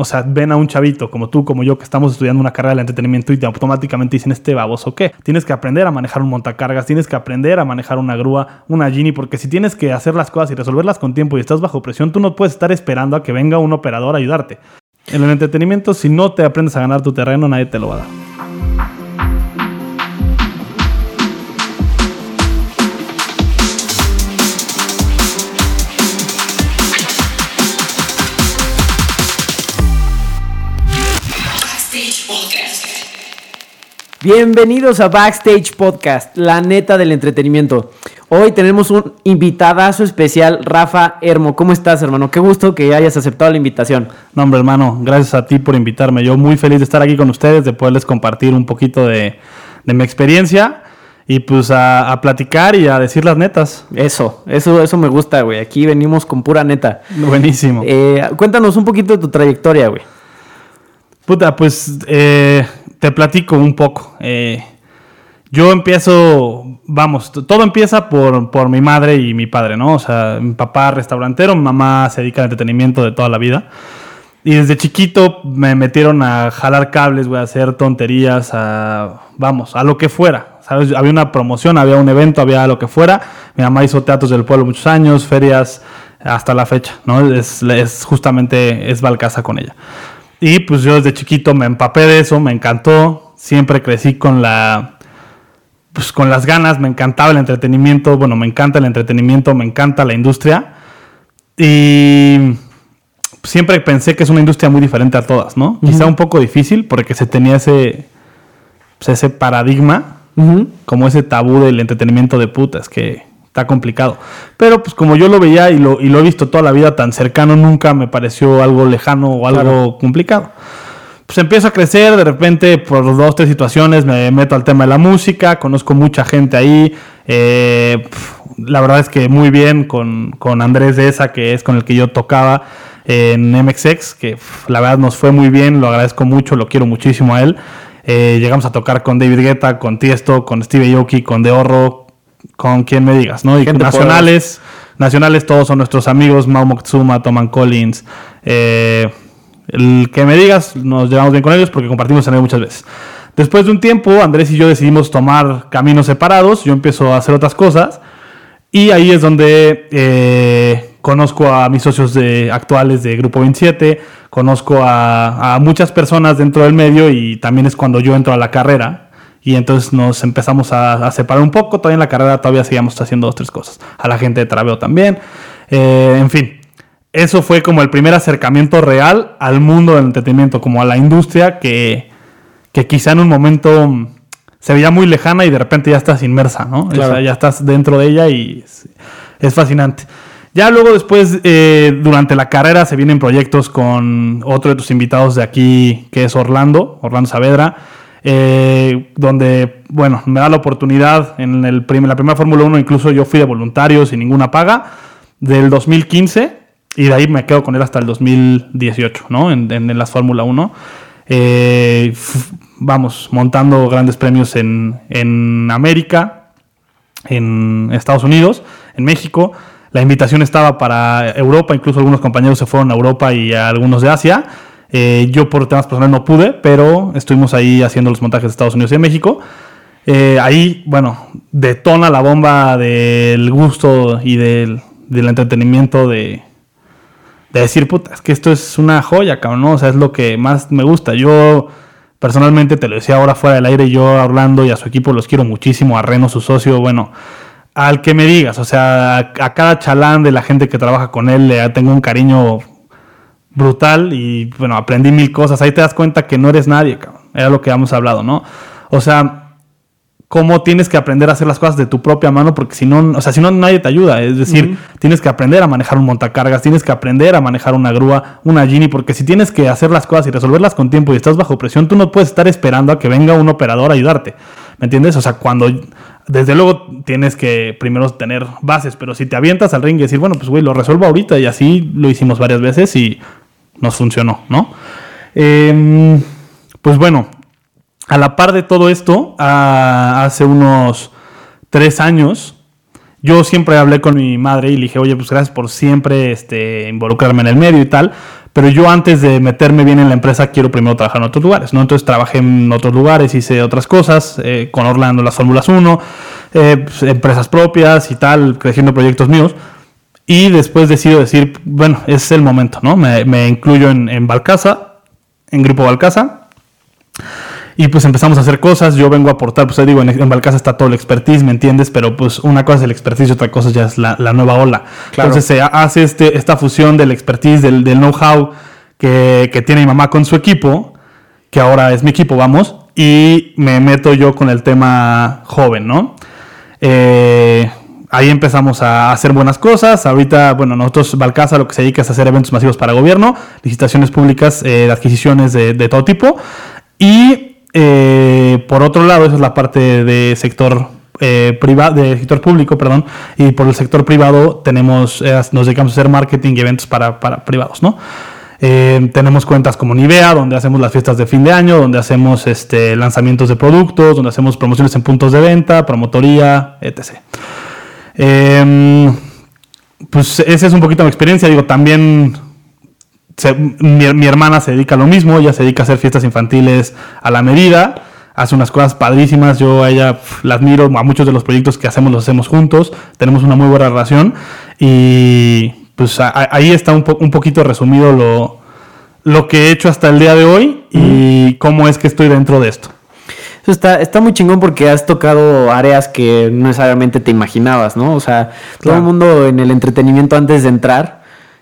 O sea, ven a un chavito como tú, como yo, que estamos estudiando una carrera de entretenimiento y te automáticamente dicen, este baboso, ¿qué? Tienes que aprender a manejar un montacargas, tienes que aprender a manejar una grúa, una Genie, porque si tienes que hacer las cosas y resolverlas con tiempo y estás bajo presión, tú no puedes estar esperando a que venga un operador a ayudarte. En el entretenimiento, si no te aprendes a ganar tu terreno, nadie te lo va a dar. Bienvenidos a Backstage Podcast, la neta del entretenimiento. Hoy tenemos un invitadazo especial, Rafa Hermo. ¿Cómo estás, hermano? Qué gusto que hayas aceptado la invitación. No, hombre, hermano, gracias a ti por invitarme. Yo muy feliz de estar aquí con ustedes, de poderles compartir un poquito de, mi experiencia y pues a, platicar y a decir las netas. Eso, eso, eso me gusta, güey. Aquí venimos con pura neta. Buenísimo. Eh, cuéntanos un poquito de tu trayectoria, güey. Puta, pues eh, te platico un poco. Eh, yo empiezo, vamos, todo empieza por, por, mi madre y mi padre, ¿no? O sea, mi papá restaurantero, mi mamá se dedica al entretenimiento de toda la vida. Y desde chiquito me metieron a jalar cables, voy a hacer tonterías, a, vamos, a lo que fuera. ¿sabes? Había una promoción, había un evento, había lo que fuera. Mi mamá hizo teatros del pueblo muchos años, ferias, hasta la fecha, ¿no? Es, es justamente, es Balcasa con ella. Y pues yo desde chiquito me empapé de eso, me encantó. Siempre crecí con la. Pues con las ganas, me encantaba el entretenimiento. Bueno, me encanta el entretenimiento, me encanta la industria. Y siempre pensé que es una industria muy diferente a todas, ¿no? Quizá un poco difícil porque se tenía ese, pues, ese paradigma, como ese tabú del entretenimiento de putas, que está complicado. Pero pues como yo lo veía y lo, y lo he visto toda la vida tan cercano, nunca me pareció algo lejano o algo complicado. Pues empiezo a crecer, de repente por dos, tres situaciones me meto al tema de la música, conozco mucha gente ahí. Eh, la verdad es que muy bien con, con Andrés de esa, que es con el que yo tocaba en MXX, que la verdad nos fue muy bien, lo agradezco mucho, lo quiero muchísimo a él. Eh, llegamos a tocar con David Guetta, con Tiesto, con Steve Aoki, con De con quien me digas, ¿no? Y nacionales, nacionales todos son nuestros amigos, Mao Moctezuma, Toman Collins, eh, el que me digas, nos llevamos bien con ellos porque compartimos en muchas veces. Después de un tiempo, Andrés y yo decidimos tomar caminos separados, yo empiezo a hacer otras cosas y ahí es donde eh, conozco a mis socios de, actuales de Grupo 27, conozco a, a muchas personas dentro del medio y también es cuando yo entro a la carrera y entonces nos empezamos a, separar un poco. Todavía en la carrera todavía seguíamos haciendo dos, tres cosas. A la gente de Traveo también. Eh, en fin, eso fue como el primer acercamiento real al mundo del entretenimiento, como a la industria que, que quizá en un momento se veía muy lejana y de repente ya estás inmersa, ¿no? ya estás dentro de ella y es, fascinante. Ya luego después, eh, durante la carrera, se vienen proyectos con otro de tus invitados de aquí, que es Orlando, Orlando Saavedra eh, donde, bueno, me da la oportunidad en el la primera Fórmula 1, incluso yo fui de voluntario sin ninguna paga, del 2015, y de ahí me quedo con él hasta el 2018, ¿no? En, en, la Fórmula 1. Eh, vamos, montando grandes premios en, en América, en Estados Unidos, en México. La invitación estaba para Europa, incluso algunos compañeros se fueron a Europa y a algunos de Asia. Eh, yo por temas personales no pude, pero estuvimos ahí haciendo los montajes de Estados Unidos y de México. Eh, ahí, bueno, detona la bomba del gusto y del, entretenimiento de, de, decir, puta, es que esto es una joya, cabrón, ¿no? O sea, es lo que más me gusta. Yo personalmente te lo decía ahora fuera del aire, yo a Orlando y a su equipo los quiero muchísimo, a Reno, su socio, bueno, al que me digas, o sea, a cada chalán de la gente que trabaja con él le tengo un cariño brutal y bueno, aprendí mil cosas. Ahí te das cuenta que no eres nadie, cabrón. Era lo que habíamos hablado, ¿no? O sea, cómo tienes que aprender a hacer las cosas de tu propia mano, porque si no, o sea, si no, nadie te ayuda. Es decir, tienes que aprender a manejar un montacargas, tienes que aprender a manejar una grúa, una Genie, porque si tienes que hacer las cosas y resolverlas con tiempo y estás bajo presión, tú no puedes estar esperando a que venga un operador a ayudarte. ¿Me entiendes? O sea, cuando desde luego tienes que primero tener bases, pero si te avientas al ring y decir, bueno, pues güey, lo resuelvo ahorita y así lo hicimos varias veces y nos funcionó, ¿no? Em, pues bueno, a la par de todo esto, hace unos tres años, yo siempre hablé con mi madre y le dije, oye, pues gracias por siempre este, involucrarme en el medio y tal, pero yo antes de meterme bien en la empresa quiero primero trabajar en otros lugares, ¿no? Entonces trabajé en otros lugares, hice otras cosas, eh, con Orlando las Fórmulas 1, eh, pues, empresas propias y tal, creciendo proyectos míos. Y después decido decir, bueno, es el momento, ¿no? Me, incluyo en, en Balcasa, en Grupo Balcasa. Y pues empezamos a hacer cosas, yo vengo a aportar, pues digo, en, en Balcasa está todo el expertise, ¿me entiendes? Pero pues una cosa es el expertise y otra cosa ya es la, nueva ola. Entonces se hace este, esta fusión del expertise, del, know-how que, tiene mi mamá con su equipo, que ahora es mi equipo, vamos, y me meto yo con el tema joven, ¿no? Eh, ahí empezamos a hacer buenas cosas. Ahorita, bueno, nosotros, Balcasa, lo que se dedica es a hacer eventos masivos para gobierno, licitaciones públicas, eh, adquisiciones de, todo tipo. Y eh, por otro lado, esa es la parte de sector eh, privado, de sector público, perdón, y por el sector privado tenemos, nos dedicamos a hacer marketing y eventos para, privados, ¿no? tenemos cuentas como Nivea, donde hacemos las fiestas de fin de año, donde hacemos este, lanzamientos de productos, donde hacemos promociones en puntos de venta, promotoría, etc. Em, pues esa es un poquito mi experiencia. Digo, también mi, hermana se dedica a lo mismo, ella se dedica a hacer fiestas infantiles a la medida, hace unas cosas padrísimas, yo a ella la admiro, a muchos de los proyectos que hacemos los hacemos juntos, tenemos una muy buena relación. Y pues ahí está un, un poquito resumido lo, lo que he hecho hasta el día de hoy y cómo es que estoy dentro de esto. Eso está, está muy chingón porque has tocado áreas que no necesariamente te imaginabas, ¿no? O sea, todo el mundo en el entretenimiento antes de entrar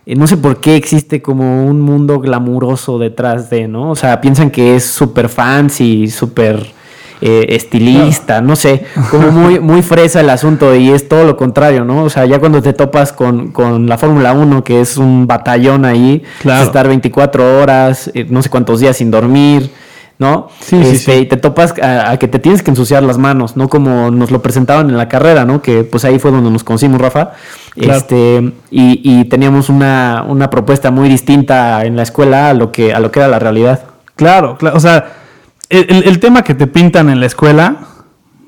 eh, no sé por qué existe como un mundo glamuroso detrás de, ¿no? O sea, piensan que es súper fancy, súper eh, estilista, no. sé, como muy, muy fresa el asunto y es todo lo contrario, ¿no? O sea, ya cuando te topas con, la Fórmula 1, que es un batallón ahí, estar 24 horas, eh, no sé cuántos días sin dormir, ¿no? Sí, sí, este, sí. Y te topas a, que te tienes que ensuciar las manos, ¿no? Como nos lo presentaban en la carrera, ¿no? Que pues ahí fue donde nos conocimos, Rafa. Este, y, teníamos una, propuesta muy distinta en la escuela a lo que, a lo que era la realidad. Claro, claro. O sea, el, tema que te pintan en la escuela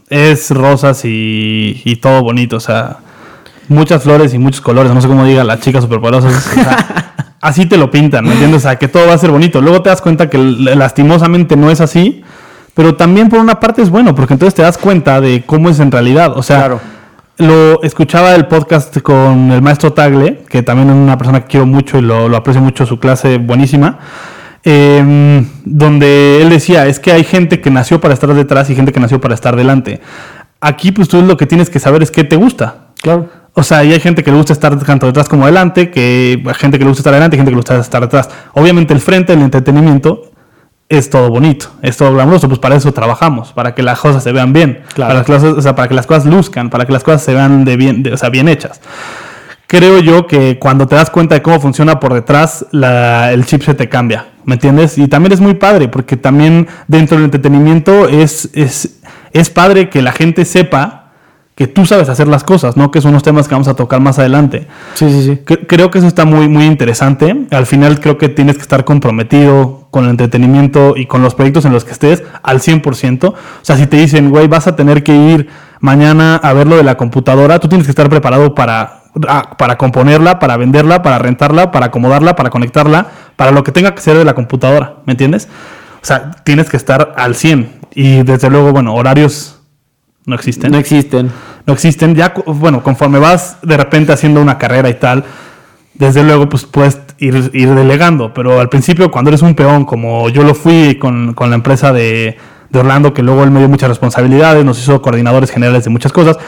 es rosas y, y todo bonito. O sea, muchas flores y muchos colores. No sé cómo diga las chicas superpoderosas. O sea, así te lo pintan, ¿me entiendes? O sea, que todo va a ser bonito. Luego te das cuenta que lastimosamente no es así, pero también por una parte es bueno, porque entonces te das cuenta de cómo es en realidad. O sea, lo escuchaba el podcast con el maestro Tagle, que también es una persona que quiero mucho y lo, aprecio mucho, su clase buenísima. Em, donde él decía, es que hay gente que nació para estar detrás y gente que nació para estar delante. Aquí pues tú lo que tienes que saber es qué te gusta. Claro. O sea, y hay gente que le gusta estar tanto detrás como adelante, que hay gente que le gusta estar adelante, gente que le gusta estar detrás. Obviamente el frente del entretenimiento es todo bonito, es todo glamuroso, pues para eso trabajamos, para que las cosas se vean bien, para, que las cosas, o sea, para que las cosas luzcan, para que las cosas se vean de bien, o sea, bien hechas. Creo yo que cuando te das cuenta de cómo funciona por detrás, el chip se te cambia, ¿me entiendes? Y también es muy padre, porque también dentro del entretenimiento es, es, es padre que la gente sepa que tú sabes hacer las cosas, ¿no? Que son unos temas que vamos a tocar más adelante. Sí, sí, sí. creo que eso está muy, muy interesante. Al final creo que tienes que estar comprometido con el entretenimiento y con los proyectos en los que estés al 100%. O sea, si te dicen, güey, vas a tener que ir mañana a ver lo de la computadora, tú tienes que estar preparado para, ah, para componerla, para venderla, para rentarla, para acomodarla, para conectarla, para lo que tenga que ser de la computadora, ¿me entiendes? O sea, tienes que estar al 100. Y desde luego, bueno, horarios no existen. No existen. No existen. Ya, bueno, conforme vas de repente haciendo una carrera y tal, desde luego pues puedes ir, delegando. Pero al principio, cuando eres un peón, como yo lo fui con, la empresa de, Orlando, que luego él me dio muchas responsabilidades, nos hizo coordinadores generales de muchas cosas.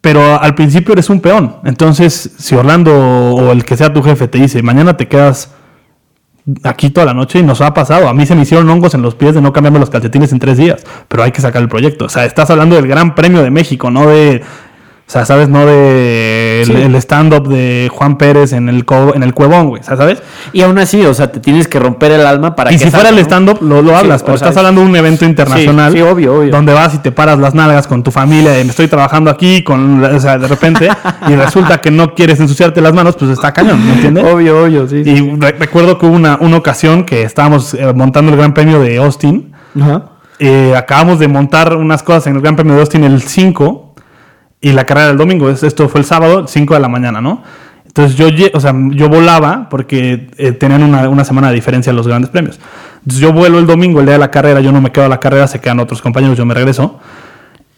Pero al principio eres un peón. Entonces, si Orlando o el que sea tu jefe te dice, mañana te quedas aquí toda la noche y nos ha pasado. A mí se me hicieron hongos en los pies de no cambiarme los calcetines en tres días, pero hay que sacar el proyecto. O sea, estás hablando del Gran Premio de México, no de o sea, ¿sabes? No de el, stand-up de Juan Pérez en el, en el cuevón, güey, ¿sabes? Y aún así, o sea, te tienes que romper el alma para y que... Y si fuera el stand-up, lo, lo hablas, pero estás hablando de un evento internacional. Sí, obvio, obvio. Donde vas y te paras las nalgas con tu familia me estoy trabajando aquí, con, o sea, de repente, y resulta que no quieres ensuciarte las manos, pues está cañón, ¿me entiendes? Obvio, obvio, sí. Y recuerdo que hubo una, una ocasión que estábamos eh, montando el Gran Premio de Austin. Ajá. Eh, acabamos de montar unas cosas en el Gran Premio de Austin el 5 y la carrera del domingo, esto fue el sábado, 5 de la mañana, ¿no? Entonces yo, o sea, yo volaba porque eh, tenían una, una semana de diferencia los grandes premios. Entonces yo vuelo el domingo, el día de la carrera, yo no me quedo a la carrera, se quedan otros compañeros, yo me regreso.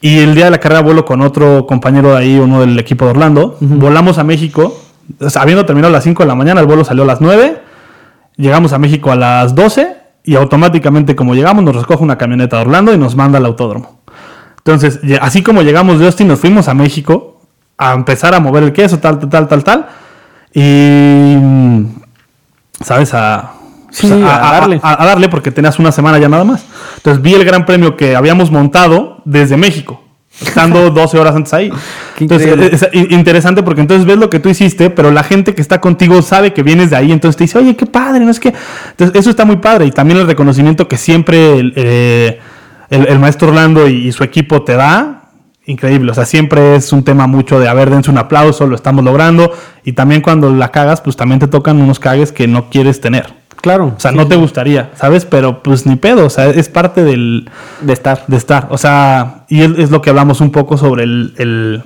Y el día de la carrera vuelo con otro compañero de ahí, uno del equipo de Orlando. Volamos a México, o sea, habiendo terminado a las 5 de la mañana, el vuelo salió a las 9. Llegamos a México a las 12 y automáticamente como llegamos nos recoge una camioneta de Orlando y nos manda al autódromo. Entonces, así como llegamos de Austin, nos fuimos a México a empezar a mover el queso, tal, tal, tal, tal, tal. Y, mm, ¿sabes? A, Sí, pues, a darle. a- darle porque tenías una semana ya nada más. Entonces vi el gran premio que habíamos montado desde México, estando 12 horas antes ahí. Qué entonces, es interesante porque entonces ves lo que tú hiciste, pero la gente que está contigo sabe que vienes de ahí, entonces te dice, oye, qué padre, no es que. Entonces, eso está muy padre. Y también el reconocimiento que siempre eh, el- el maestro Orlando y, y su equipo te da. Increíble, o sea, siempre es un tema mucho de, a ver, dense un aplauso, lo estamos logrando. Y también cuando la cagas, pues también te tocan unos cagues que no quieres tener. Claro. O sea, sí, no te gustaría, ¿sabes? Pero pues ni pedo, o sea, es parte del, De estar. de estar. O sea, y es, es lo que hablamos un poco sobre el, el-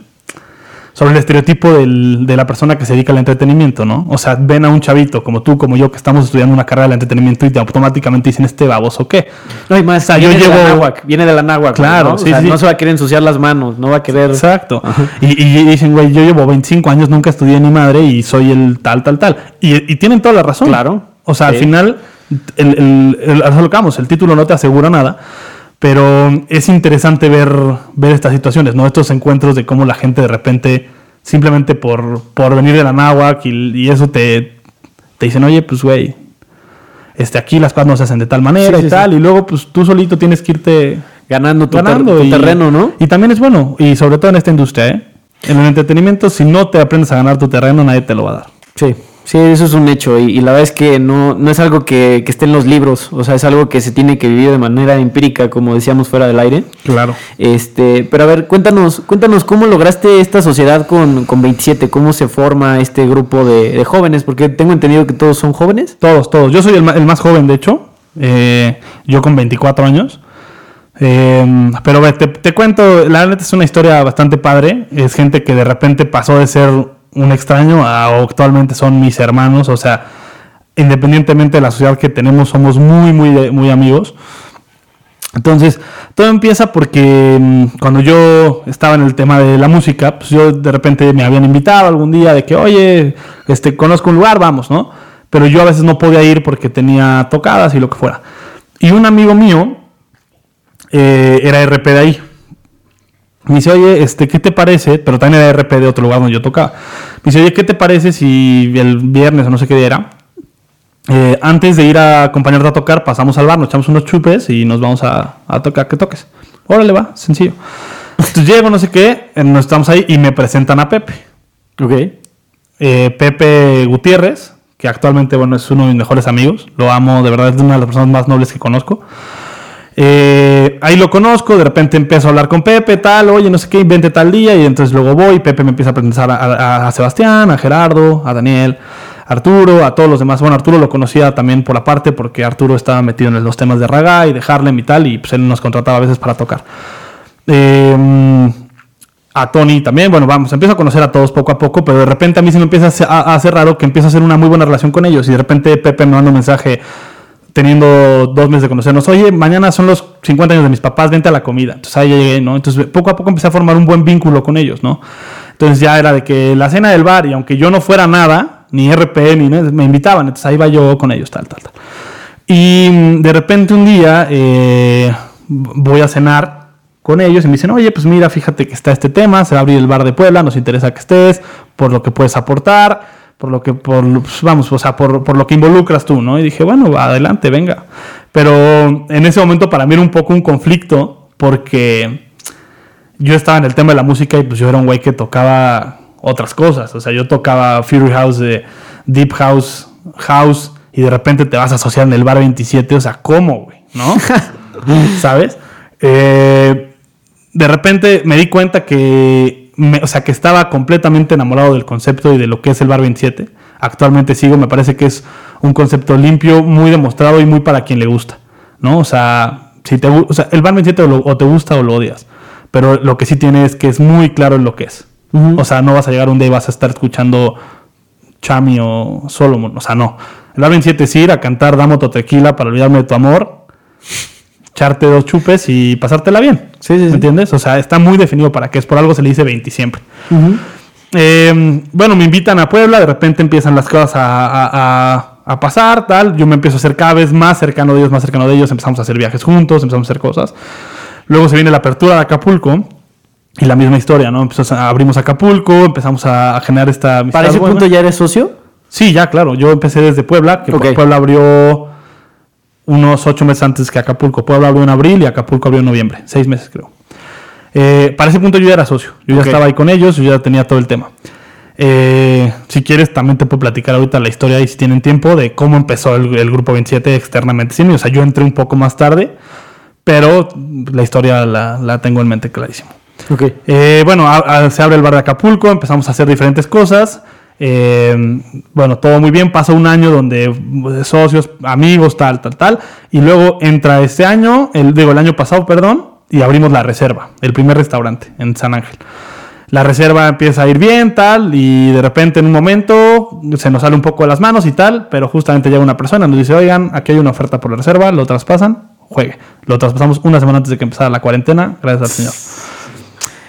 sobre el estereotipo del- de la persona que se dedica al entretenimiento, ¿no? O sea, ven a un chavito como tú, como yo, que estamos estudiando una carrera del entretenimiento y te automáticamente dicen, este baboso, ¿qué? No hay más. O sea, yo la llevo- náhuac, viene de la náhuac. Claro, ¿no? O sí, sea, sí. No se va a querer ensuciar las manos, no va a querer. Exacto. Y, y dicen, güey, yo llevo 25 años, nunca estudié ni madre y soy el tal, tal, tal. Y, y tienen toda la razón. Claro. O sea, al final, el, el, el- vamos, el título no te asegura nada, pero es interesante ver, ver estas situaciones, ¿no? Estos encuentros de cómo la gente de repente, simplemente por, por venir de la náhuac y, y eso te, te dicen, oye, pues, güey, este, aquí las cosas no se hacen de tal manera Sí, sí, y tal, y luego, pues, tú solito tienes que irte Ganando tu, ter- ganando tu y- terreno, ¿no? Y también es bueno, y sobre todo en esta industria, ¿eh? En el entretenimiento, si no te aprendes a ganar tu terreno, nadie te lo va a dar. Sí, sí, eso es un hecho. Y, y la verdad es que no, no es algo que, que esté en los libros. O sea, es algo que se tiene que vivir de manera empírica, como decíamos fuera del aire. Claro. Este, pero a ver, cuéntanos, cuéntanos cómo lograste esta sociedad con, con 27, cómo se forma este grupo de, de jóvenes, porque tengo entendido que todos son jóvenes. Todos, todos. Yo soy el, el más joven, de hecho. Eh, yo con 24 años. Eh, pero te, te cuento, la neta es una historia bastante padre. Es gente que de repente pasó de ser un extraño a actualmente son mis hermanos. O sea, independientemente de la sociedad que tenemos, somos muy, muy, muy amigos. Entonces, todo empieza porque mm, cuando yo estaba en el tema de la música, pues yo de repente me habían invitado algún día de que, oye, este, conozco un lugar, vamos, ¿no? Pero yo a veces no podía ir porque tenía tocadas y lo que fuera. Y un amigo mío eh, era RP de ahí. Me dice, oye, este, ¿qué te parece? Pero también era RP de otro lugar donde yo tocaba. Me dice, oye, ¿qué te parece si el viernes o no sé qué día era? Eh, antes de ir a acompañarte a tocar, pasamos al bar, nos echamos unos chupes y nos vamos a, a tocar que toques. Órale, va, sencillo. Entonces llego, no sé qué, eh, nos estamos ahí y me presentan a Pepe. Ok. Eh, Pepe Gutiérrez, que actualmente, bueno, es uno de mis mejores amigos. Lo amo, de verdad, es una de las personas más nobles que conozco. Eh, ahí lo conozco, de repente empiezo a hablar con Pepe, tal, oye, no sé qué, vente tal día, y entonces luego voy, Pepe me empieza a presentar a, Sebastián, a Gerardo, a Daniel, a Arturo, a todos los demás. Bueno, Arturo lo conocía también por aparte, porque Arturo estaba metido en los temas de Raga y de Harlem y tal, y pues él nos contrataba a veces para tocar. Eh, a Tony también, bueno, vamos, empiezo a conocer a todos poco a poco, pero de repente a mí se me empieza a hacer raro que empiezo a hacer una muy buena relación con ellos y de repente Pepe me manda un mensaje teniendo dos meses de conocernos, oye, mañana son los 50 años de mis papás, vente a la comida. Entonces ahí llegué, ¿no? Entonces poco a poco empecé a formar un buen vínculo con ellos, ¿no? Entonces ya era de que la cena del bar, y aunque yo no fuera nada, ni RP, ni me invitaban, entonces ahí iba yo con ellos, tal, tal, tal. Y mm, de repente un día eh, voy a cenar con ellos y me dicen, oye, pues mira, fíjate que está este tema, se va a abrir el bar de Puebla, nos interesa que estés, por lo que puedes aportar, por lo que, por, pues, vamos, o sea, por, por lo que involucras tú, ¿no? Y dije, bueno, adelante, venga. Pero en ese momento para mí era un poco un conflicto porque yo estaba en el tema de la música y pues yo era un güey que tocaba otras cosas. O sea, yo tocaba Fury House, de Deep House, House, y de repente te vas a asociar en el bar 27. O sea, ¿cómo, güey? ¿No? ¿Sabes? Eh, de repente me di cuenta que, me- o sea, que estaba completamente enamorado del concepto y de lo que es el bar 27. Actualmente sigo, me parece que es un concepto limpio, muy demostrado y muy para quien le gusta, ¿no? O sea, si te, o sea el bar 27 o, lo- o te gusta o lo odias, pero lo que sí tiene es que es muy claro en lo que es. O sea, no vas a llegar un día y vas a estar escuchando Chami o Solomon. O sea, no. El bar 27 es ir a cantar Damo tu tequila para olvidarme de tu amor, echarte dos chupes y pasártela bien. Sí, sí, sí. ¿Me entiendes? O sea, está muy definido para qué es. Por algo se le dice 20 siempre. Eh, bueno, me invitan a Puebla, de repente empiezan las cosas a, a- a- a pasar, tal. Yo me empiezo a hacer cada vez más cercano de ellos, más cercano de ellos. Empezamos a hacer viajes juntos, empezamos a hacer cosas. Luego se viene la apertura de Acapulco y la misma historia, ¿no? Empezamos a- abrimos Acapulco, empezamos a, generar esta ¿Para ese buena. punto ya eres socio? Sí, ya, claro. Yo empecé desde Puebla, que. Puebla abrió unos ocho meses antes que Acapulco. Puebla abrió en abril y Acapulco abrió en noviembre. Seis meses, creo. Eh, para ese punto yo ya era socio. Yo ya estaba ahí con ellos, yo ya tenía todo el tema. Eh, si quieres, también te puedo platicar ahorita la historia y si tienen tiempo de cómo empezó el, el Grupo 27 externamente. Sí, o sea, yo entré un poco más tarde, pero la historia la, la tengo en mente clarísimo. Ok. Eh, bueno, a- a- se abre el bar de Acapulco, empezamos a hacer diferentes cosas. Eh, bueno, todo muy bien. Pasa un año donde eh, socios, amigos, tal, tal, tal. Y luego entra este año, digo, el año pasado, perdón, y abrimos la reserva, el primer restaurante en San Ángel. La reserva empieza a ir bien, tal, y de repente en un momento se nos sale un poco de las manos y tal, pero justamente llega una persona, nos dice, oigan, aquí hay una oferta por la reserva, lo traspasan, juegue. Lo traspasamos una semana antes de que empezara la cuarentena, gracias al Señor.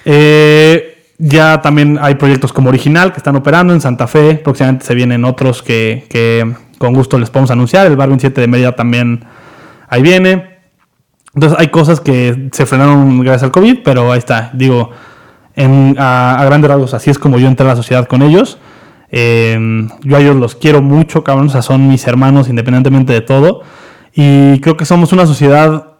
Eh, ya también hay proyectos como Original que están operando en Santa Fe. Próximamente se vienen otros que, que con gusto les podemos anunciar. El Bar 27 de Mérida también ahí viene. Entonces hay cosas que se frenaron gracias al COVID, pero ahí está. Digo, a, grandes rasgos así es como yo entré a la sociedad con ellos. Eh, yo a ellos los quiero mucho, cabrón. O sea, son mis hermanos independientemente de todo. Y creo que somos una sociedad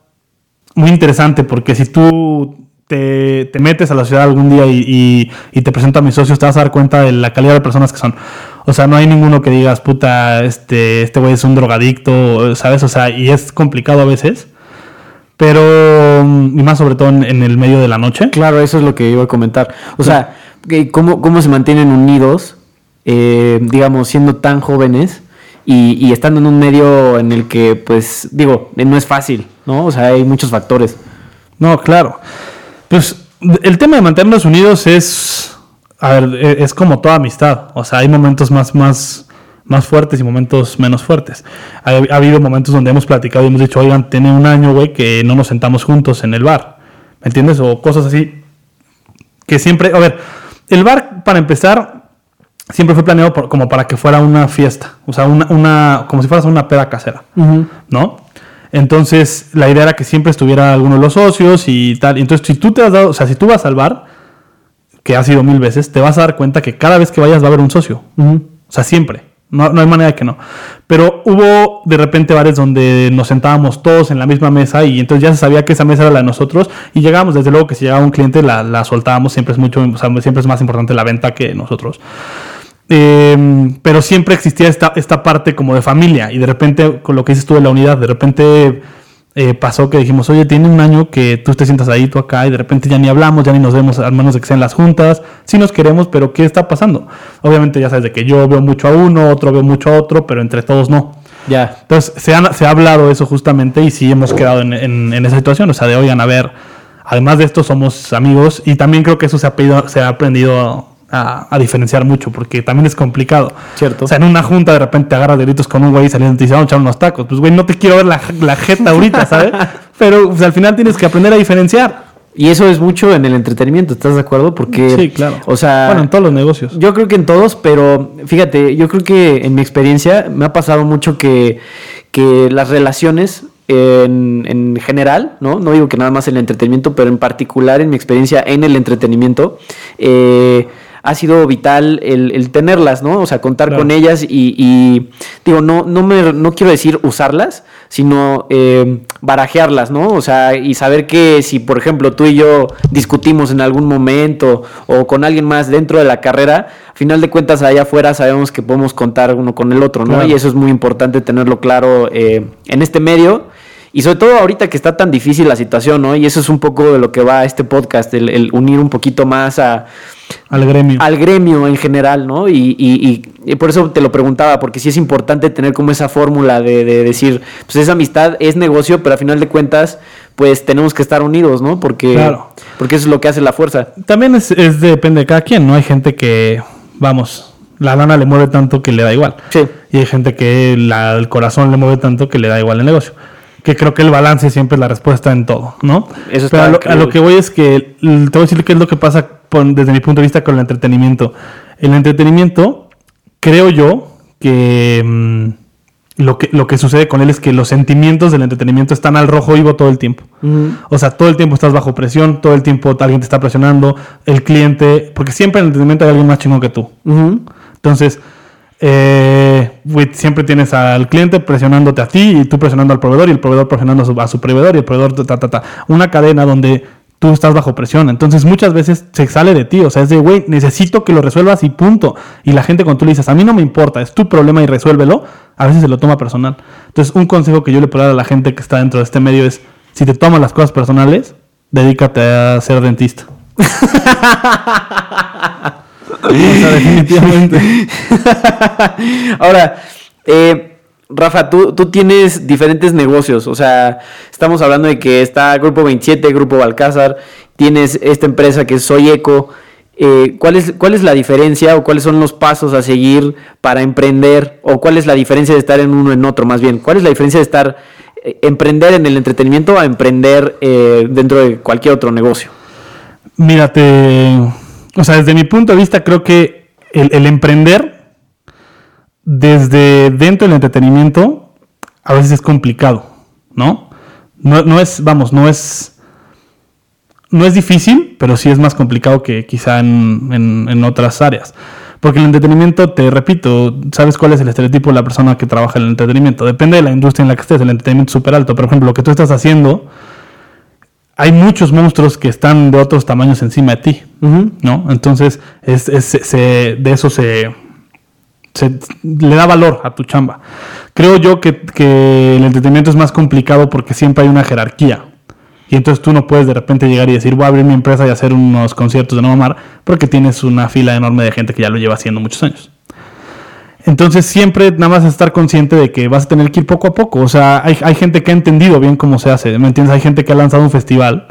muy interesante porque si tú te, te metes a la ciudad algún día y, y- y te presento a mis socios, te vas a dar cuenta de la calidad de personas que son. O sea, no hay ninguno que digas, puta, este este güey es un drogadicto, ¿sabes? O sea, y es complicado a veces. Pero, y más sobre todo en, en el medio de la noche. Claro, eso es lo que iba a comentar. O sea, ¿cómo, cómo se mantienen unidos, eh, digamos, siendo tan jóvenes y, y estando en un medio en el que, pues, digo, no es fácil, ¿no? O sea, hay muchos factores. No, claro. Pues el tema de mantenernos unidos es, a ver, e- es como toda amistad. O sea, hay momentos más, más, más fuertes y momentos menos fuertes. Ha, ha habido momentos donde hemos platicado y hemos dicho, oigan, tiene un año, güey, que no nos sentamos juntos en el bar. ¿Me entiendes? O cosas así. Que siempre, a ver, el bar, para empezar, siempre fue planeado por- como para que fuera una fiesta. O sea, una, una, como si fueras una peda casera. ¿no? Entonces, la idea era que siempre estuviera alguno de los socios y tal. Entonces, si tú te has dado, o sea, si tú vas al bar, que has ido mil veces, te vas a dar cuenta que cada vez que vayas va a haber un socio. O sea, siempre. No, no hay manera de que no. Pero hubo de repente bares donde nos sentábamos todos en la misma mesa y entonces ya se sabía que esa mesa era la de nosotros y llegábamos, desde luego que si llegaba un cliente la, la soltábamos, siempre es mucho, o sea, siempre es más importante la venta que nosotros. Eh, pero siempre existía esta, esta parte como de familia y de repente con lo que dices tú de la unidad, de repente eh, pasó que dijimos, oye, tiene un año que tú te sientas ahí, tú acá y de repente ya ni hablamos, ya ni nos vemos, al menos de que sean las juntas, sí nos queremos, pero ¿qué está pasando? Obviamente ya sabes de que yo veo mucho a uno, otro veo mucho a otro, pero entre todos no. Ya. Entonces se, han- se ha hablado eso justamente y sí hemos quedado en, en- en esa situación, o sea, de oigan, a ver, además de esto somos amigos y también creo que eso se ha, pedido- se ha aprendido a, a diferenciar mucho porque también es complicado. Cierto. O sea, en una junta de repente te agarras de gritos con un güey saliendo y te dice, vamos a echar unos tacos. Pues güey, no te quiero ver la, la jeta ahorita, ¿sabes? Pero pues, al final tienes que aprender a diferenciar. Y eso es mucho en el entretenimiento, ¿estás de acuerdo? Porque, Sí, claro. o sea, Bueno, en todos los negocios. Yo creo que en todos, pero fíjate, yo creo que en mi experiencia me ha pasado mucho que, que las relaciones en, en general, ¿no? No digo que nada más en el entretenimiento, pero en particular en mi experiencia en el entretenimiento, eh, ha sido vital el, el tenerlas, ¿no? O sea, contar Claro. con ellas y, y, digo, no, no, me, no quiero decir usarlas, sino eh, barajearlas, ¿no? O sea, y saber que si, por ejemplo, tú y yo discutimos en algún momento o con alguien más dentro de la carrera, a final de cuentas allá afuera sabemos que podemos contar uno con el otro, ¿no? Claro. Y eso es muy importante tenerlo claro eh, en este medio. Y sobre todo ahorita que está tan difícil la situación, ¿no? Y eso es un poco de lo que va este podcast, el, el unir un poquito más a, Al gremio. al gremio en general, ¿no? Y, y- y- y por eso te lo preguntaba, porque sí es importante tener como esa fórmula de, de decir, pues esa amistad es negocio, pero a final de cuentas, pues tenemos que estar unidos, ¿no? Porque, Claro. porque eso es lo que hace la fuerza. También es, es depende de cada quien, ¿no? Hay gente que, vamos, la lana le mueve tanto que le da igual. Sí. Y hay gente que la- el corazón le mueve tanto que le da igual el negocio. Que creo que el balance siempre es la respuesta en todo, ¿no? Eso Pero a lo, a lo que voy es que te voy a decir qué es lo que pasa con- desde mi punto de vista con el entretenimiento. El entretenimiento, creo yo que mm, lo que lo que sucede con él es que los sentimientos del entretenimiento están al rojo vivo todo el tiempo. O sea, todo el tiempo estás bajo presión, todo el tiempo alguien te está presionando, el cliente, porque siempre en el entretenimiento hay alguien más chingón que tú. Entonces, eh, siempre tienes al cliente presionándote a ti y tú presionando al proveedor y el proveedor presionando a su, a su proveedor y el proveedor ta, ta, ta. Una cadena donde tú estás bajo presión. Entonces, muchas veces se sale de ti. O sea, es de, güey, necesito que lo resuelvas y punto. Y la gente cuando tú le dices, a mí no me importa, es tu problema y resuélvelo, a veces se lo toma personal. Entonces, un consejo que yo le puedo dar a la gente que está dentro de este medio es, si te tomas las cosas personales, dedícate a ser dentista. O sea, definitivamente. Ahora, eh, Rafa, tú, tú tienes diferentes negocios. O sea, estamos hablando de que está Grupo 27, Grupo Balcázar, tienes esta empresa que es Soy Eco. Eh, ¿cuál, es, ¿Cuál es la diferencia o cuáles son los pasos a seguir para emprender? ¿O cuál es la diferencia de estar en uno en otro? Más bien, ¿cuál es la diferencia de estar eh, emprender en el entretenimiento a emprender eh, dentro de cualquier otro negocio? Mírate, o sea, desde mi punto de vista creo que el, emprender desde dentro del entretenimiento a veces es complicado, ¿no? No, no es, vamos, no es, no es difícil, pero sí es más complicado que quizá en, en- en otras áreas. Porque el entretenimiento, te repito, ¿sabes cuál es el estereotipo de la persona que trabaja en el entretenimiento? Depende de la industria en la que estés, el entretenimiento es súper alto. Por ejemplo, lo que tú estás haciendo, hay muchos monstruos que están de otros tamaños encima de ti, ¿no? Entonces, es, es- se- se- de eso se, se- le da valor a tu chamba. Creo yo que, que el entretenimiento es más complicado porque siempre hay una jerarquía. Y entonces tú no puedes de repente llegar y decir, voy a abrir mi empresa y hacer unos conciertos de No Mamar, porque tienes una fila enorme de gente que ya lo lleva haciendo muchos años. Entonces siempre nada más estar consciente de que vas a tener que ir poco a poco. O sea, hay, hay gente que ha entendido bien cómo se hace. ¿Me entiendes? Hay gente que ha lanzado un festival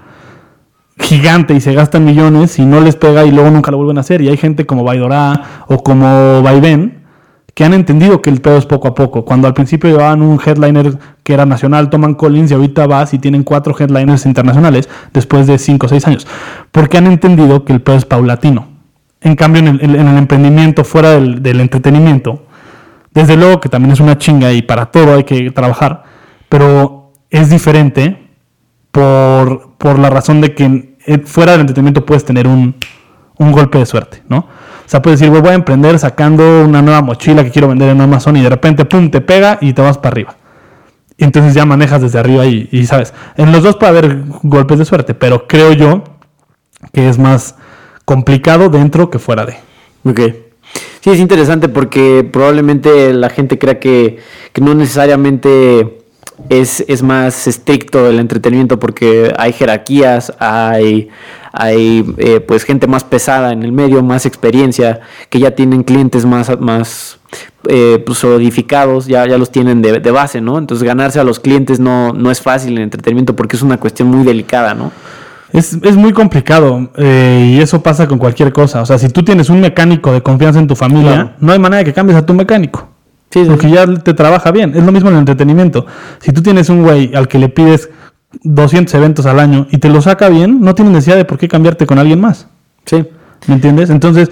gigante y se gastan millones y no les pega y luego nunca lo vuelven a hacer. Y hay gente como Baidorá o como Vaivén que han entendido que el pedo es poco a poco. Cuando al principio llevaban un headliner que era nacional, toman Collins y ahorita vas y tienen cuatro headliners internacionales después de cinco o seis años. Porque han entendido que el pedo es paulatino. En cambio, en el, en el emprendimiento fuera del entretenimiento, desde luego que también es una chinga y para todo hay que trabajar, pero es diferente por, por la razón de que eh, fuera del entretenimiento puedes tener un, un golpe de suerte, ¿no? O sea, puedes decir, "Güey, voy a emprender sacando una nueva mochila que quiero vender en Amazon y de repente, pum, te pega y te vas para arriba. Y entonces ya manejas desde arriba y, y, sabes, en los dos puede haber golpes de suerte, pero creo yo que es más complicado dentro que fuera de. Ok. Sí, es interesante porque probablemente la gente crea que, que no necesariamente es, es más estricto el entretenimiento porque hay jerarquías, hay, hay eh, pues gente más pesada en el medio, más experiencia, que ya tienen clientes más, más eh, pues, solidificados, ya, ya los tienen de, de base, ¿no? Entonces ganarse a los clientes no, no es fácil en entretenimiento porque es una cuestión muy delicada, ¿no? Es, es muy complicado eh, y eso pasa con cualquier cosa. O sea, si tú tienes un mecánico de confianza en tu familia, Claro. no hay manera de que cambies a tu mecánico. Sí, sí, porque sí. ya te trabaja bien. Es lo mismo en el entretenimiento. Si tú tienes un güey al que le pides 200 eventos al año y te lo saca bien, no tienes necesidad de por qué cambiarte con alguien más. Sí. ¿Me entiendes? Entonces,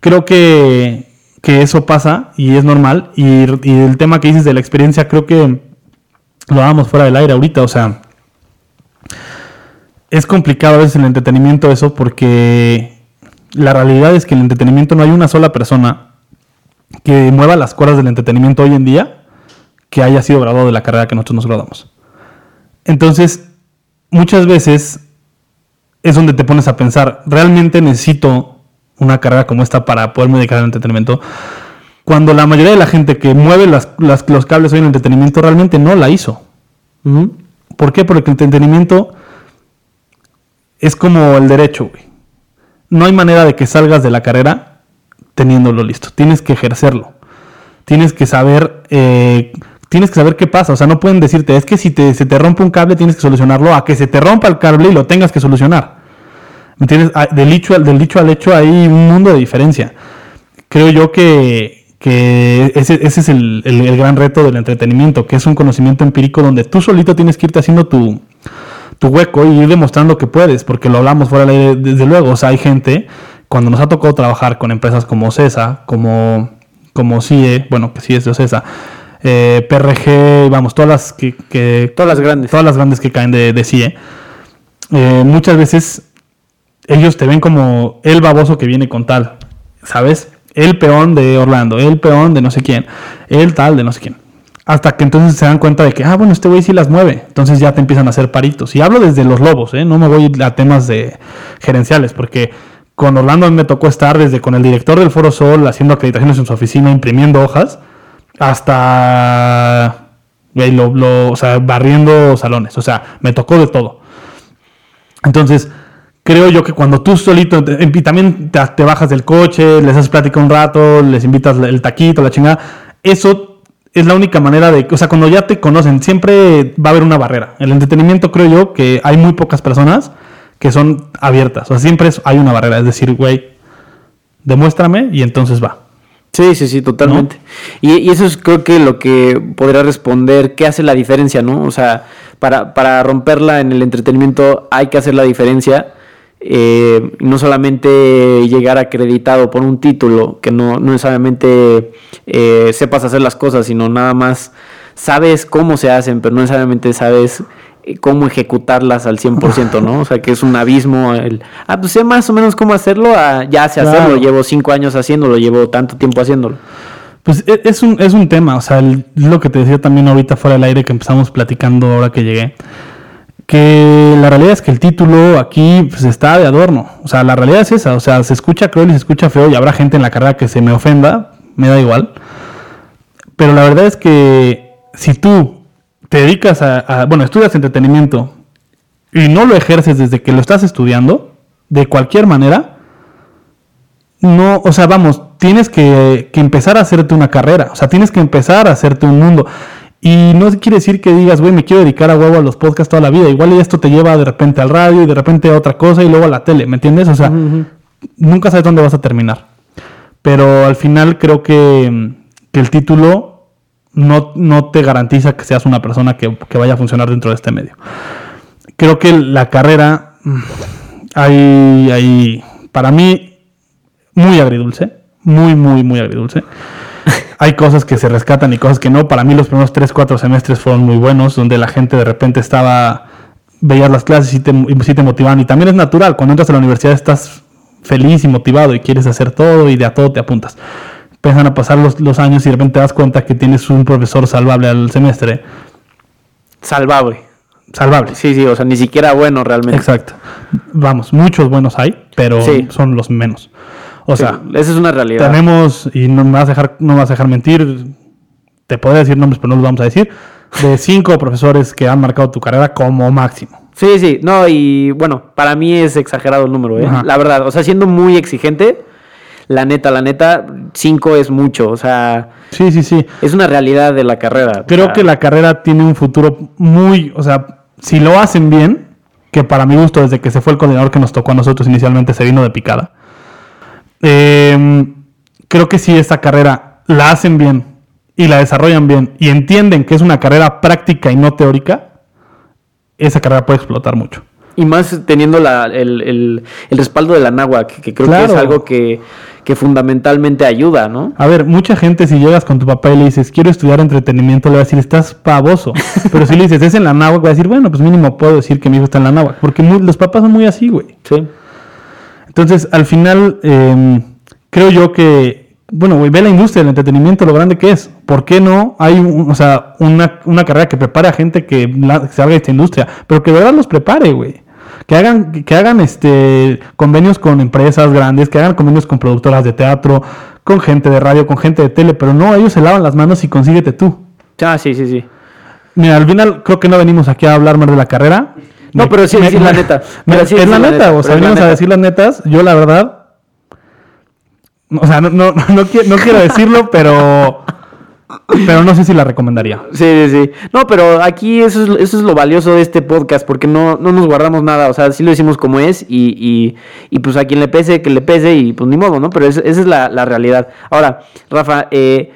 creo que, que eso pasa y es normal. Y, y el tema que dices de la experiencia, creo que lo dábamos fuera del aire ahorita. O sea, es complicado a veces el entretenimiento eso porque la realidad es que en el entretenimiento no hay una sola persona que mueva las cuerdas del entretenimiento hoy en día que haya sido graduado de la carrera que nosotros nos graduamos. Entonces, muchas veces es donde te pones a pensar, ¿realmente necesito una carrera como esta para poderme dedicar al entretenimiento? Cuando la mayoría de la gente que mueve las- las- los cables hoy en el entretenimiento realmente no la hizo. ¿Por qué? Porque el entretenimiento es como el derecho, güey. No hay manera de que salgas de la carrera teniéndolo listo. Tienes que ejercerlo. Tienes que saber, eh, tienes que saber qué pasa. O sea, no pueden decirte, es que si te, se te rompe un cable tienes que solucionarlo, a que se te rompa el cable y lo tengas que solucionar. ¿Me entiendes? Ah, Del dicho, al, hecho hay un mundo de diferencia. creo yo que, ese, es el, el- el gran reto del entretenimiento, que es un conocimiento empírico donde tú solito tienes que irte haciendo tu, tu hueco y ir demostrando que puedes, porque lo hablamos fuera del aire, desde luego. O sea, hay gente, cuando nos ha tocado trabajar con empresas como CESA, como, como CIE, bueno, que sí es de CESA, eh, PRG, vamos, todas las que, que- Todas las grandes. todas las grandes que caen de, de CIE, eh, muchas veces ellos te ven como el baboso que viene con tal, ¿sabes? El peón de Orlando, el peón de no sé quién, el tal de no sé quién. Hasta que entonces se dan cuenta de que, ah, bueno, este güey sí las mueve. Entonces ya te empiezan a hacer paritos. Y hablo desde los lobos, ¿eh? No me voy a temas de gerenciales, porque con Orlando me tocó estar desde con el director del Foro Sol haciendo acreditaciones en su oficina, imprimiendo hojas, hasta lo- lo- o sea, barriendo salones. O sea, me tocó de todo. Entonces, creo yo que cuando tú solito, y también te, te bajas del coche, les haces plática un rato, les invitas el taquito, la chingada, eso es la única manera de, o sea, cuando ya te conocen, siempre va a haber una barrera. El entretenimiento creo yo que hay muy pocas personas que son abiertas, o sea, siempre es- hay una barrera, es decir, güey, demuéstrame y entonces va. Sí, sí, sí, totalmente. Y, y eso es creo que lo que podría responder, ¿qué hace la diferencia, no? O sea, para, para romperla en el entretenimiento hay que hacer la diferencia. Eh, no solamente llegar acreditado por un título, que no, no necesariamente eh, sepas hacer las cosas, sino nada más sabes cómo se hacen, pero no necesariamente sabes eh, cómo ejecutarlas al 100%, ¿no? O sea, que es un abismo. El, ah, pues sé más o menos cómo hacerlo, ah, ya sé Claro. hacerlo, llevo cinco años haciéndolo, llevo tanto tiempo haciéndolo. Pues e- es un, es un tema, o sea, el- lo que te decía también ahorita fuera del aire que empezamos platicando ahora que llegué, que la realidad es que el título aquí pues, está de adorno, o sea, la realidad es esa, o sea, se escucha cruel y se escucha feo y habrá gente en la carrera que se me ofenda, me da igual, pero la verdad es que si tú te dedicas a, a- bueno, estudias entretenimiento y no lo ejerces desde que lo estás estudiando, de cualquier manera, no, o sea, vamos, tienes que, que empezar a hacerte una carrera, o sea, tienes que empezar a hacerte un mundo. Y no quiere decir que digas, güey, me quiero dedicar a huevo a los podcasts toda la vida. Igual esto te lleva de repente al radio y de repente a otra cosa y luego a la tele, ¿me entiendes? O sea, nunca sabes dónde vas a terminar. Pero al final creo que, que el título no, no te garantiza que seas una persona que, que vaya a funcionar dentro de este medio. Creo que la carrera, mm, hay, hay, para mí, muy agridulce. Muy, muy, muy agridulce. Hay cosas que se rescatan y cosas que no. Para mí los primeros 3, 4 semestres fueron muy buenos, donde la gente de repente estaba, veías las clases y te, y sí te motivaban. Y también es natural, cuando entras a la universidad estás feliz y motivado y quieres hacer todo y de a todo te apuntas. Empiezan a pasar los, los años y de repente te das cuenta que tienes un profesor salvable al semestre. Salvable. Salvable. Sí, sí, o sea, ni siquiera bueno realmente. Exacto. Vamos, muchos buenos hay, pero Sí. son los menos. O sea, Sí, esa es una realidad. tenemos, y no me vas a dejar, no me vas a dejar mentir, te podría decir nombres, pero no los vamos a decir, de cinco profesores que han marcado tu carrera como máximo. Sí, sí, no, y bueno, para mí es exagerado el número, ¿eh? Ajá. La verdad, o sea, siendo muy exigente, la neta, la neta, cinco es mucho, o sea, Sí, sí, sí. es una realidad de la carrera. Creo O sea, que la carrera tiene un futuro muy, o sea, si lo hacen bien, que para mi gusto desde que se fue el coordinador que nos tocó a nosotros inicialmente se vino de picada. Eh, creo que si esta carrera la hacen bien y la desarrollan bien y entienden que es una carrera práctica y no teórica, esa carrera puede explotar mucho. Y más teniendo la, el, el- el respaldo de la náhuac, que creo que es algo que, que fundamentalmente ayuda, ¿no? A ver, mucha gente si llegas con tu papá y le dices, quiero estudiar entretenimiento, le va a decir, estás pavoso. Pero si le dices, es en la náhuac, va a decir, bueno, pues mínimo puedo decir que mi hijo está en la náhuac. Porque los papás son muy así, güey. Sí. Entonces, al final, eh, creo yo que, bueno, güey, ve la industria del entretenimiento, lo grande que es. ¿Por qué no hay un- o sea, una, una carrera que prepare a gente que, la- que salga de esta industria? Pero que de verdad los prepare, güey. Que hagan, que hagan este convenios con empresas grandes, que hagan convenios con productoras de teatro, con gente de radio, con gente de tele, pero no, ellos se lavan las manos y consíguete tú. Ah, sí, sí, sí. Mira, al final creo que no venimos aquí a hablar más de la carrera. No, pero sí decir la neta. Me- sí es la la neta, o sea, venimos a decir las netas. Yo la verdad, o sea, no, no, no, qui- no quiero decirlo, pero Pero no sé si la recomendaría. Sí, sí, sí. No, pero aquí eso es, eso es lo valioso de este podcast, porque no, no nos guardamos nada. O sea, sí lo decimos como es y, y, y pues a quien le pese, que le pese y pues ni modo, ¿no? Pero esa es la, la realidad. Ahora, Rafa, eh,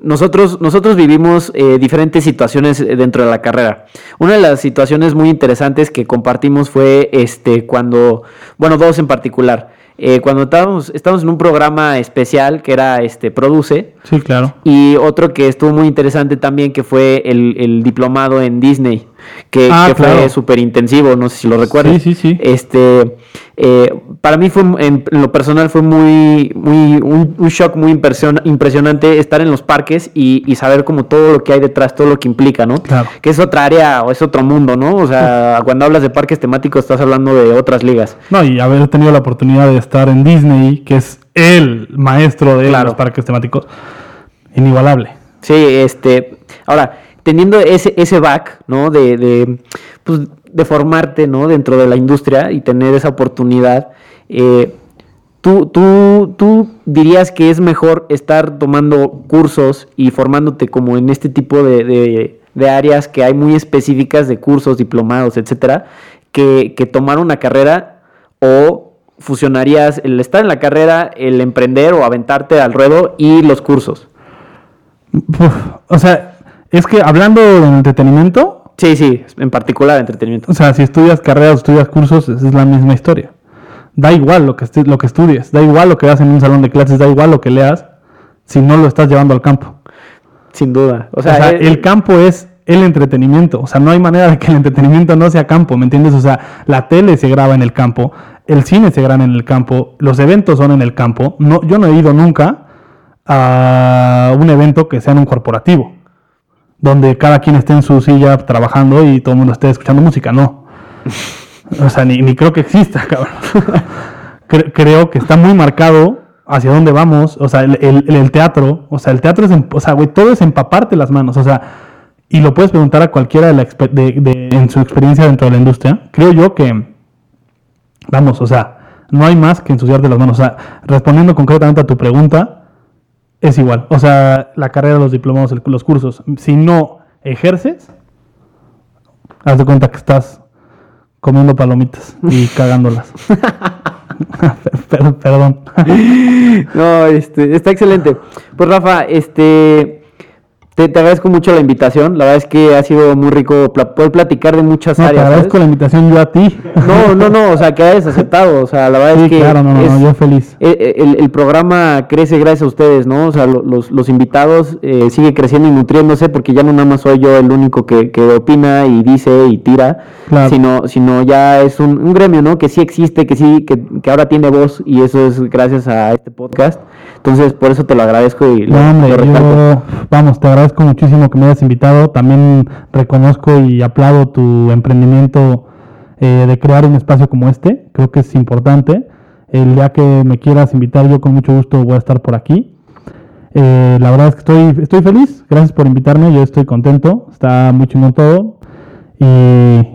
nosotros, nosotros vivimos eh, diferentes situaciones dentro de la carrera. Una de las situaciones muy interesantes que compartimos fue este cuando, bueno, dos en particular. Eh, cuando estábamos, estábamos en un programa especial que era este Produce. Sí, claro. Y otro que estuvo muy interesante también, que fue el, el diplomado en Disney, que, Ah, que fue súper intensivo, no sé si lo recuerdas. Sí, sí, sí. Este, eh, para mí fue, en, en lo personal fue muy, muy un, un shock muy impresion- impresionante estar en los parques y, y saber como todo lo que hay detrás, todo lo que implica, ¿no? Claro. Que es otra área o es otro mundo, ¿no? O sea, cuando hablas de parques temáticos estás hablando de otras ligas. No, y haber tenido la oportunidad de estar en Disney, que es el maestro de Claro. los parques temáticos, inigualable. Sí, este, ahora, teniendo ese, ese back, ¿no? De, de, pues, de formarte, ¿no? Dentro de la industria y tener esa oportunidad, eh, ¿tú, tú, tú dirías que es mejor estar tomando cursos y formándote como en este tipo de, de- áreas que hay muy específicas de cursos, diplomados, etcétera, que, que tomar una carrera o fusionarías el estar en la carrera, el emprender o aventarte al ruedo y los cursos? O sea, es que hablando de entretenimiento, Sí, sí, en particular entretenimiento. o sea, si estudias carreras o estudias cursos, es la misma historia. Da igual lo que, lo que estudies, da igual lo que hagas en un salón de clases, da igual lo que leas, si no lo estás llevando al campo. Sin duda. O O sea, eh, el campo es el entretenimiento. O sea, no hay manera de que el entretenimiento no sea campo, ¿me entiendes? O sea, la tele se graba en el campo, el cine se graba en el campo, los eventos son en el campo. No, yo no he ido nunca a un evento que sea en un corporativo, donde cada quien esté en su silla trabajando y todo el mundo esté escuchando música. No. O sea, ni, creo que exista, cabrón. Cre- creo que está muy marcado hacia dónde vamos, o sea, el, teatro, o sea, el teatro es, o sea, güey, todo es empaparte las manos, o sea, y lo puedes preguntar a cualquiera de la de- de- en su experiencia dentro de la industria. Creo yo que, vamos, o sea, no hay más que ensuciarte las manos, o sea, respondiendo concretamente a tu pregunta, es igual, o sea, la carrera, los diplomados, los cursos, si no ejerces, haz de cuenta que estás comiendo palomitas y cagándolas. Per- Perdón. no, este, está excelente. Pues Rafa, este, te, te agradezco mucho la invitación. La verdad es que ha sido muy rico poder platicar de muchas No, te áreas. ¿sabes? agradezco la invitación yo a ti. No, no, no, o sea, que hayas aceptado. O sea, la verdad Sí, es que claro, no, no, es- no, yo feliz. eh, eh, El, el programa crece gracias a ustedes, ¿no? O sea, lo- los, los invitados eh, sigue creciendo y nutriéndose porque ya no nada más soy yo el único que, que opina y dice y tira, Claro. sino, sino ya es un, un gremio, ¿no? Que sí existe, que sí, que, que ahora tiene voz y eso es gracias a este podcast. Entonces, por eso te lo agradezco y lo, No, lo yo, vamos, te agradezco muchísimo que me hayas invitado. También reconozco y aplaudo tu emprendimiento eh, de crear un espacio como este. Creo que es importante. El día que me quieras invitar, yo con mucho gusto voy a estar por aquí. Eh, la verdad es que estoy, estoy feliz. Gracias por invitarme. Yo estoy contento. Está muy chingón todo. Y,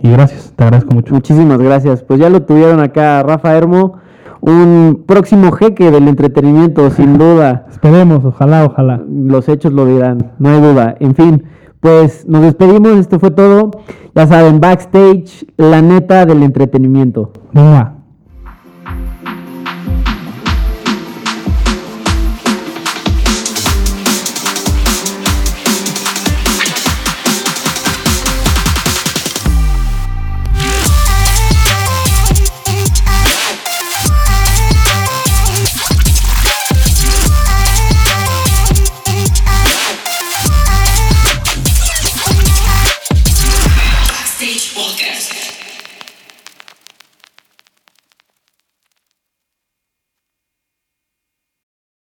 y gracias, te agradezco mucho. Muchísimas gracias. Pues ya lo tuvieron acá Rafa Hermo, un próximo jeque del entretenimiento, sin duda. Esperemos, ojalá, ojalá. Los hechos lo dirán, no hay duda. En fin, pues nos despedimos, esto fue todo. Ya saben, backstage, la neta del entretenimiento. Venga.